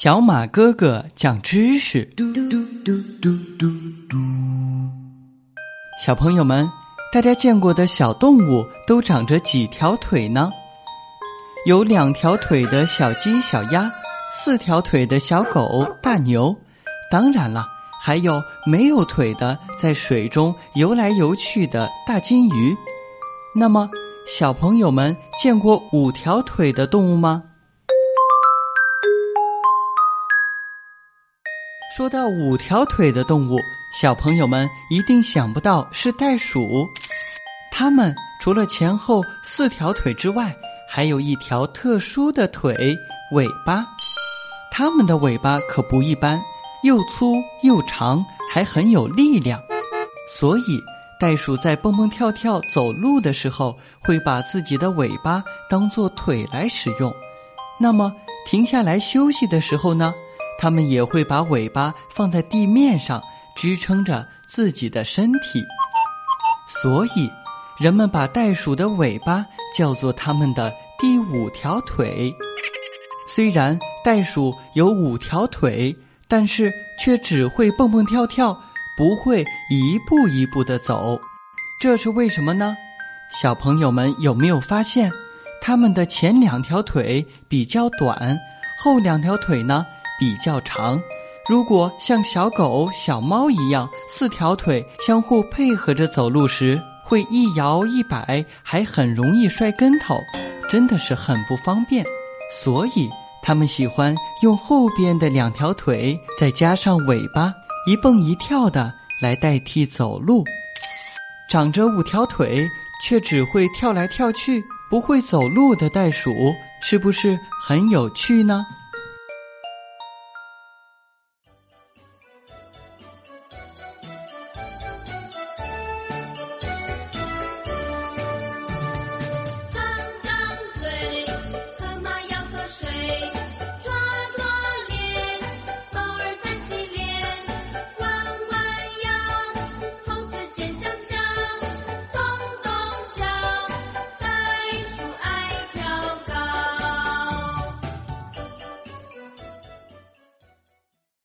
小马哥哥讲知识。嘟嘟嘟嘟嘟嘟小朋友们，大家见过的小动物都长着几条腿呢？有两条腿的小鸡、小鸭，四条腿的小狗、大牛，当然了，还有没有腿的在水中游来游去的大金鱼。那么，小朋友们见过五条腿的动物吗？说到五条腿的动物，小朋友们一定想不到是袋鼠。它们除了前后四条腿之外，还有一条特殊的腿——尾巴。它们的尾巴可不一般，又粗又长，还很有力量。所以，袋鼠在蹦蹦跳跳走路的时候，会把自己的尾巴当做腿来使用。那么，停下来休息的时候呢？它们也会把尾巴放在地面上，支撑着自己的身体。所以，人们把袋鼠的尾巴叫做它们的第五条腿。虽然袋鼠有五条腿，但是却只会蹦蹦跳跳，不会一步一步的走。这是为什么呢？小朋友们有没有发现，它们的前两条腿比较短，后两条腿呢？比较长，如果像小狗、小猫一样四条腿相互配合着走路时，会一摇一摆，还很容易摔跟头，真的是很不方便。所以，他们喜欢用后边的两条腿，再加上尾巴，一蹦一跳的来代替走路。长着五条腿却只会跳来跳去，不会走路的袋鼠，是不是很有趣呢？